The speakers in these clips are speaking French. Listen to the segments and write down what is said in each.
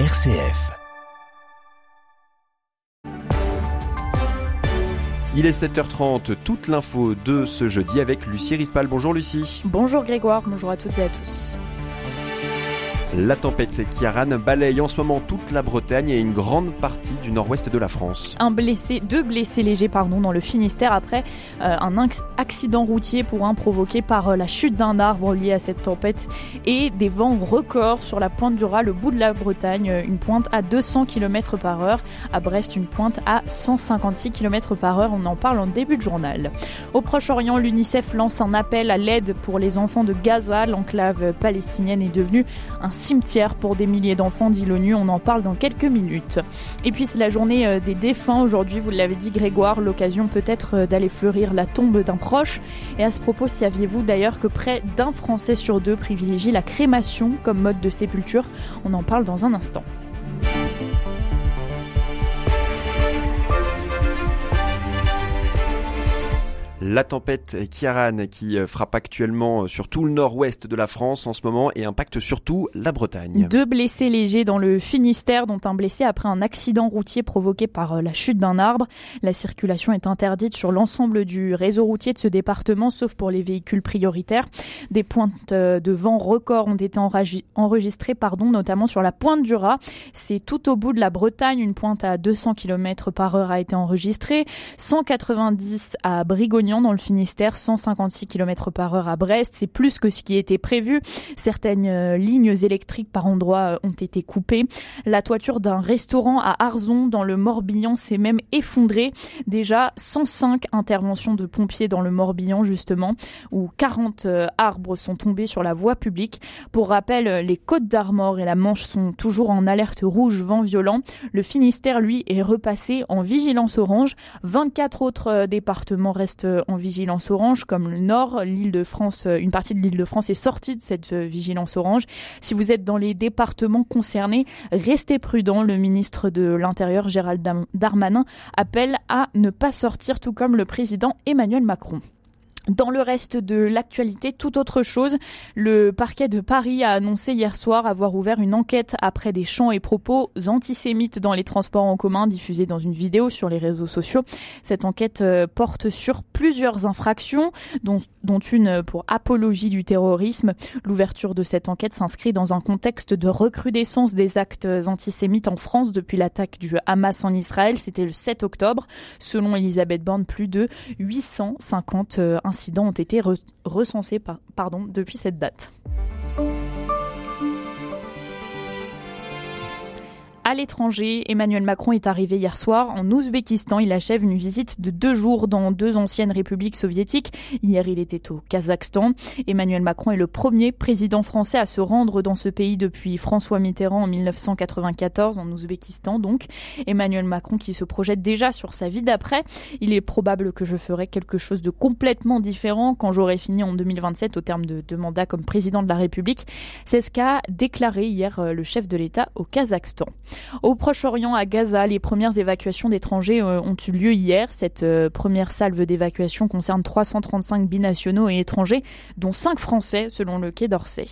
RCF. Il est 7h30, toute l'info de ce jeudi avec Lucie Rispal. Bonjour Lucie. Bonjour Grégoire, bonjour à toutes et à tous. La tempête Kiaran balaye en ce moment toute la Bretagne et une grande partie du nord-ouest de la France. Un blessé, deux blessés légers pardon, dans le Finistère après euh, un accident routier pour un provoqué par euh, la chute d'un arbre lié à cette tempête et des vents records sur la pointe du Raz, le bout de la Bretagne, euh, une pointe à 200 km par heure, à Brest une pointe à 156 km par heure, on en parle en début de journal. Au Proche-Orient, l'UNICEF lance un appel à l'aide pour les enfants de Gaza, l'enclave palestinienne est devenue un cimetière pour des milliers d'enfants, dit l'ONU. On en parle dans quelques minutes. Et puis c'est la journée euh, des défunts aujourd'hui, vous l'avez dit Grégoire, l'occasion peut-être euh, d'aller fleurir la tombe d'un proche. Et à ce propos, saviez-vous d'ailleurs que près d'un Français sur deux privilégie la crémation comme mode de sépulture? On en parle dans un instant. La tempête Kiaran qui euh, frappe actuellement euh, sur tout le nord-ouest de la France en ce moment et impacte surtout la Bretagne. Deux blessés légers dans le Finistère, dont un blessé après un accident routier provoqué par euh, la chute d'un arbre. La circulation est interdite sur l'ensemble du réseau routier de ce département, sauf pour les véhicules prioritaires. Des pointes de vent records ont été enregistrées, pardon, notamment sur la pointe du Raz. C'est tout au bout de la Bretagne. Une pointe à 200 km par heure a été enregistrée. 190 à Brigognan dans le Finistère, 156 km par heure à Brest. C'est plus que ce qui était prévu. Certaines euh, lignes électriques par endroits euh, ont été coupées. La toiture d'un restaurant à Arzon dans le Morbihan s'est même effondrée. Déjà 105 interventions de pompiers dans le Morbihan justement, où 40 euh, arbres sont tombés sur la voie publique. Pour rappel, les Côtes d'Armor et la Manche sont toujours en alerte rouge vent violent. Le Finistère, lui, est repassé en vigilance orange. 24 autres départements restent en vigilance orange, comme le Nord, l'île de France, euh, une partie de l'île de France est sortie de cette euh, vigilance orange. Si vous êtes dans les départements concernés, restez prudent. Le ministre de l'Intérieur, Gérald Darmanin, appelle à ne pas sortir, tout comme le président Emmanuel Macron. Dans le reste de l'actualité, tout autre chose, le parquet de Paris a annoncé hier soir avoir ouvert une enquête après des chants et propos antisémites dans les transports en commun diffusés dans une vidéo sur les réseaux sociaux. Cette enquête euh, porte sur plusieurs infractions, dont, dont une pour apologie du terrorisme. L'ouverture de cette enquête s'inscrit dans un contexte de recrudescence des actes antisémites en France depuis l'attaque du Hamas en Israël. C'était le 7 octobre. Selon Elisabeth Borne, plus de 850 incidents ont été recensés pardon, depuis cette date. À l'étranger, Emmanuel Macron est arrivé hier soir en Ouzbékistan. Il achève une visite de deux jours dans deux anciennes républiques soviétiques. Hier, il était au Kazakhstan. Emmanuel Macron est le premier président français à se rendre dans ce pays depuis François Mitterrand en 1994, en Ouzbékistan donc. Emmanuel Macron qui se projette déjà sur sa vie d'après. Il est probable que je ferai quelque chose de complètement différent quand j'aurai fini en 2027 au terme de, de mandat comme président de la République. C'est ce qu'a déclaré hier euh, le chef de l'État au Kazakhstan. Au Proche-Orient, à Gaza, les premières évacuations d'étrangers euh, ont eu lieu hier. Cette euh, première salve d'évacuation concerne 335 binationaux et étrangers, dont 5 Français, selon le Quai d'Orsay.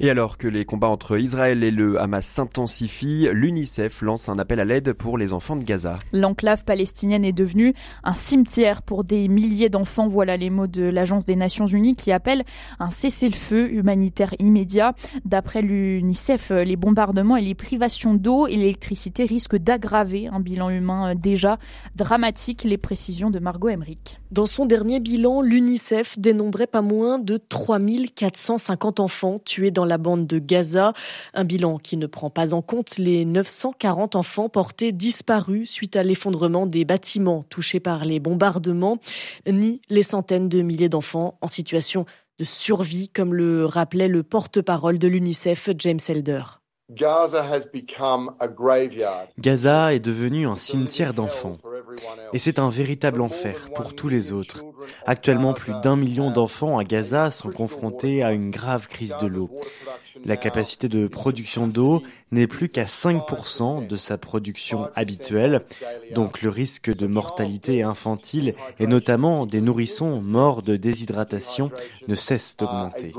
Et alors que les combats entre Israël et le Hamas s'intensifient, l'UNICEF lance un appel à l'aide pour les enfants de Gaza. L'enclave palestinienne est devenue un cimetière pour des milliers d'enfants. Voilà les mots de l'Agence des Nations Unies qui appelle un cessez-le-feu humanitaire immédiat. D'après l'UNICEF, les bombardements et les privations d'eau et d'électricité risquent d'aggraver un bilan humain déjà dramatique. Les précisions de Margot Emmerich. Dans son dernier bilan, l'UNICEF dénombrait pas moins de 3450 enfants tués dans la bande de Gaza. Un bilan qui ne prend pas en compte les 940 enfants portés disparus suite à l'effondrement des bâtiments touchés par les bombardements, ni les centaines de milliers d'enfants en situation de survie, comme le rappelait le porte-parole de l'UNICEF, James Elder. Gaza est devenu un cimetière d'enfants. Et c'est un véritable enfer pour tous les autres. Actuellement, plus d'un million d'enfants à Gaza sont confrontés à une grave crise de l'eau. La capacité de production d'eau n'est plus qu'à 5% de sa production habituelle, donc le risque de mortalité infantile et notamment des nourrissons morts de déshydratation ne cesse d'augmenter.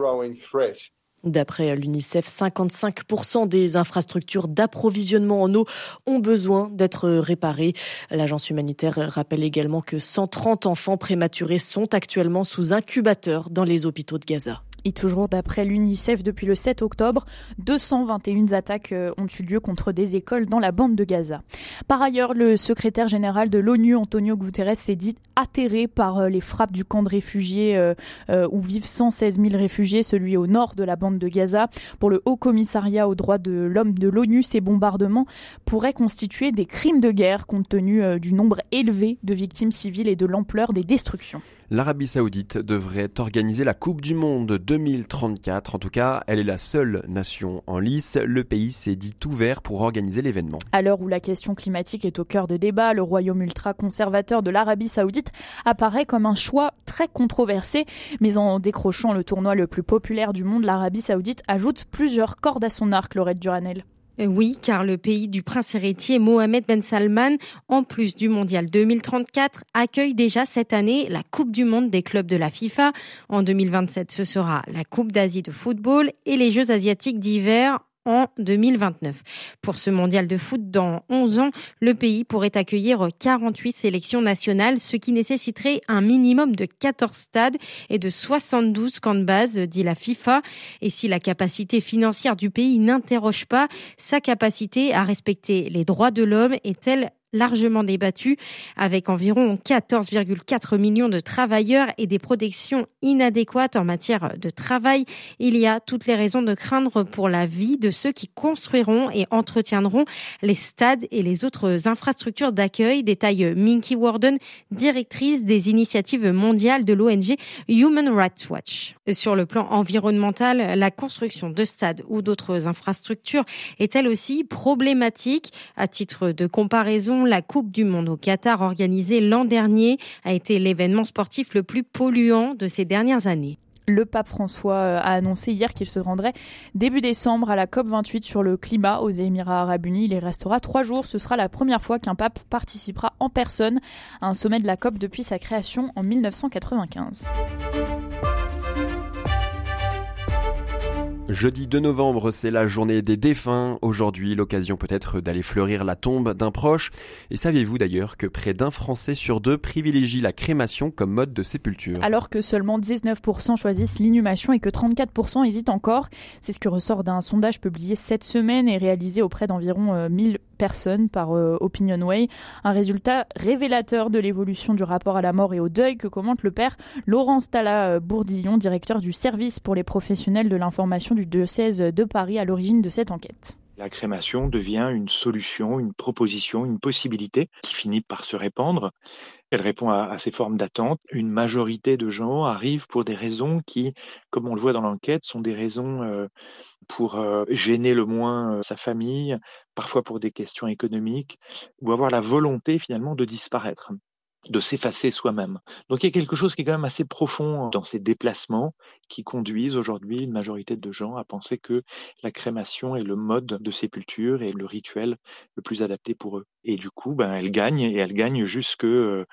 D'après l'UNICEF, 55% des infrastructures d'approvisionnement en eau ont besoin d'être réparées. L'agence humanitaire rappelle également que 130 enfants prématurés sont actuellement sous incubateur dans les hôpitaux de Gaza. Et toujours d'après l'UNICEF, depuis le 7 octobre, 221 attaques euh, ont eu lieu contre des écoles dans la bande de Gaza. Par ailleurs, le secrétaire général de l'ONU, Antonio Guterres, s'est dit atterré par euh, les frappes du camp de réfugiés euh, où vivent 116 000 réfugiés, celui au nord de la bande de Gaza. Pour le Haut Commissariat aux droits de l'homme de l'ONU, ces bombardements pourraient constituer des crimes de guerre compte tenu du nombre élevé de victimes civiles et de l'ampleur des destructions. L'Arabie Saoudite devrait organiser la Coupe du Monde 2034. En tout cas, elle est la seule nation en lice. Le pays s'est dit ouvert pour organiser l'événement. À l'heure où la question climatique est au cœur de débat, le royaume ultra-conservateur de l'Arabie Saoudite apparaît comme un choix très controversé. Mais en décrochant le tournoi le plus populaire du monde, l'Arabie Saoudite ajoute plusieurs cordes à son arc, Laurette Duranel. Euh, oui, car le pays du prince héritier Mohamed Ben Salman, en plus du mondial 2034, accueille déjà cette année la Coupe du monde des clubs de la FIFA. En 2027, ce sera la Coupe d'Asie de football et les Jeux asiatiques d'hiver en 2029. Pour ce mondial de foot dans 11 ans, le pays pourrait accueillir 48 sélections nationales, ce qui nécessiterait un minimum de 14 stades et de 72 camps de base, dit la FIFA. Et si la capacité financière du pays n'interroge pas, sa capacité à respecter les droits de l'homme est-elle largement débattu, avec environ 14,4 millions de travailleurs et des protections inadéquates en matière de travail. Il y a toutes les raisons de craindre pour la vie de ceux qui construiront et entretiendront les stades et les autres infrastructures d'accueil, détaille Minky Warden, directrice des initiatives mondiales de l'ONG Human Rights Watch. Sur le plan environnemental, la construction de stades ou d'autres infrastructures est elle aussi problématique. À titre de comparaison, la Coupe du Monde au Qatar organisée l'an dernier a été l'événement sportif le plus polluant de ces dernières années. Le pape François euh, a annoncé hier qu'il se rendrait début décembre à la COP28 sur le climat aux Émirats arabes unis. Il y restera trois jours. Ce sera la première fois qu'un pape participera en personne à un sommet de la COP depuis sa création en 1995. Jeudi 2 novembre, c'est la journée des défunts. Aujourd'hui, l'occasion peut-être d'aller fleurir la tombe d'un proche. Et saviez-vous d'ailleurs que près d'un Français sur deux privilégie la crémation comme mode de sépulture Alors que seulement 19% choisissent l'inhumation et que 34% hésitent encore. C'est ce que ressort d'un sondage publié cette semaine et réalisé auprès d'environ 1000 euh, personnes par euh, Opinionway. Un résultat révélateur de l'évolution du rapport à la mort et au deuil que commente le père Laurent Stala euh, Bourdillon, directeur du service pour les professionnels de l'information du diocèse de Paris à l'origine de cette enquête. La crémation devient une solution, une proposition, une possibilité qui finit par se répandre. Elle répond à, ces formes d'attente. Une majorité de gens arrivent pour des raisons qui, comme on le voit dans l'enquête, sont des raisons euh, pour euh, gêner le moins euh, sa famille, parfois pour des questions économiques, ou avoir la volonté finalement de disparaître de s'effacer soi-même. Donc il y a quelque chose qui est quand même assez profond dans ces déplacements qui conduisent aujourd'hui une majorité de gens à penser que la crémation est le mode de sépulture et le rituel le plus adapté pour eux. Et du coup, ben, elle gagne et elle gagne jusque euh,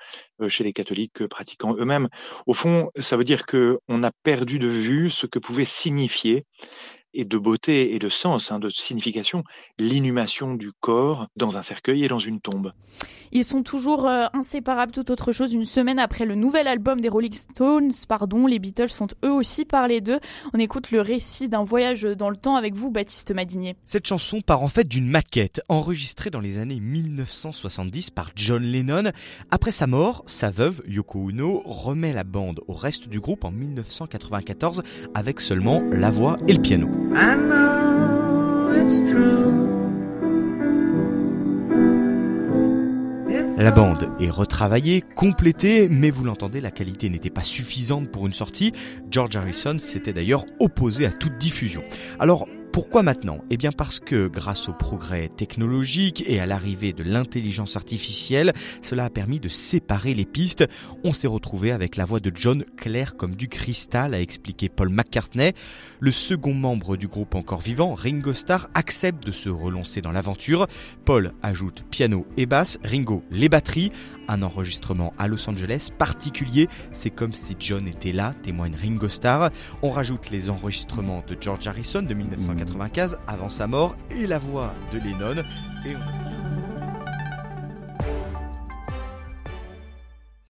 chez les catholiques pratiquants eux-mêmes. Au fond, ça veut dire qu'on a perdu de vue ce que pouvait signifier et de beauté et de sens, hein, de signification, l'inhumation du corps dans un cercueil et dans une tombe. Ils sont toujours euh, inséparables, tout autre chose. Une semaine après le nouvel album des Rolling Stones, pardon, les Beatles font eux aussi parler d'eux. On écoute le récit d'un voyage dans le temps avec vous, Baptiste Madinier. Cette chanson part en fait d'une maquette enregistrée dans les années 1970 par John Lennon. Après sa mort, sa veuve, Yoko Ono, remet la bande au reste du groupe en 1994 avec seulement la voix et le piano. La bande est retravaillée, complétée, mais vous l'entendez, la qualité n'était pas suffisante pour une sortie. George Harrison s'était d'ailleurs opposé à toute diffusion. Alors, pourquoi maintenant? Eh bien parce que grâce au progrès technologique et à l'arrivée de l'intelligence artificielle, cela a permis de séparer les pistes. On s'est retrouvé avec la voix de John claire comme du cristal, a expliqué Paul McCartney. Le second membre du groupe encore vivant, Ringo Starr, accepte de se relancer dans l'aventure. Paul ajoute piano et basse, Ringo les batteries un enregistrement à Los Angeles particulier. C'est comme si John était là, témoigne Ringo Starr. On rajoute les enregistrements de George Harrison de 1995 avant sa mort et la voix de Lennon.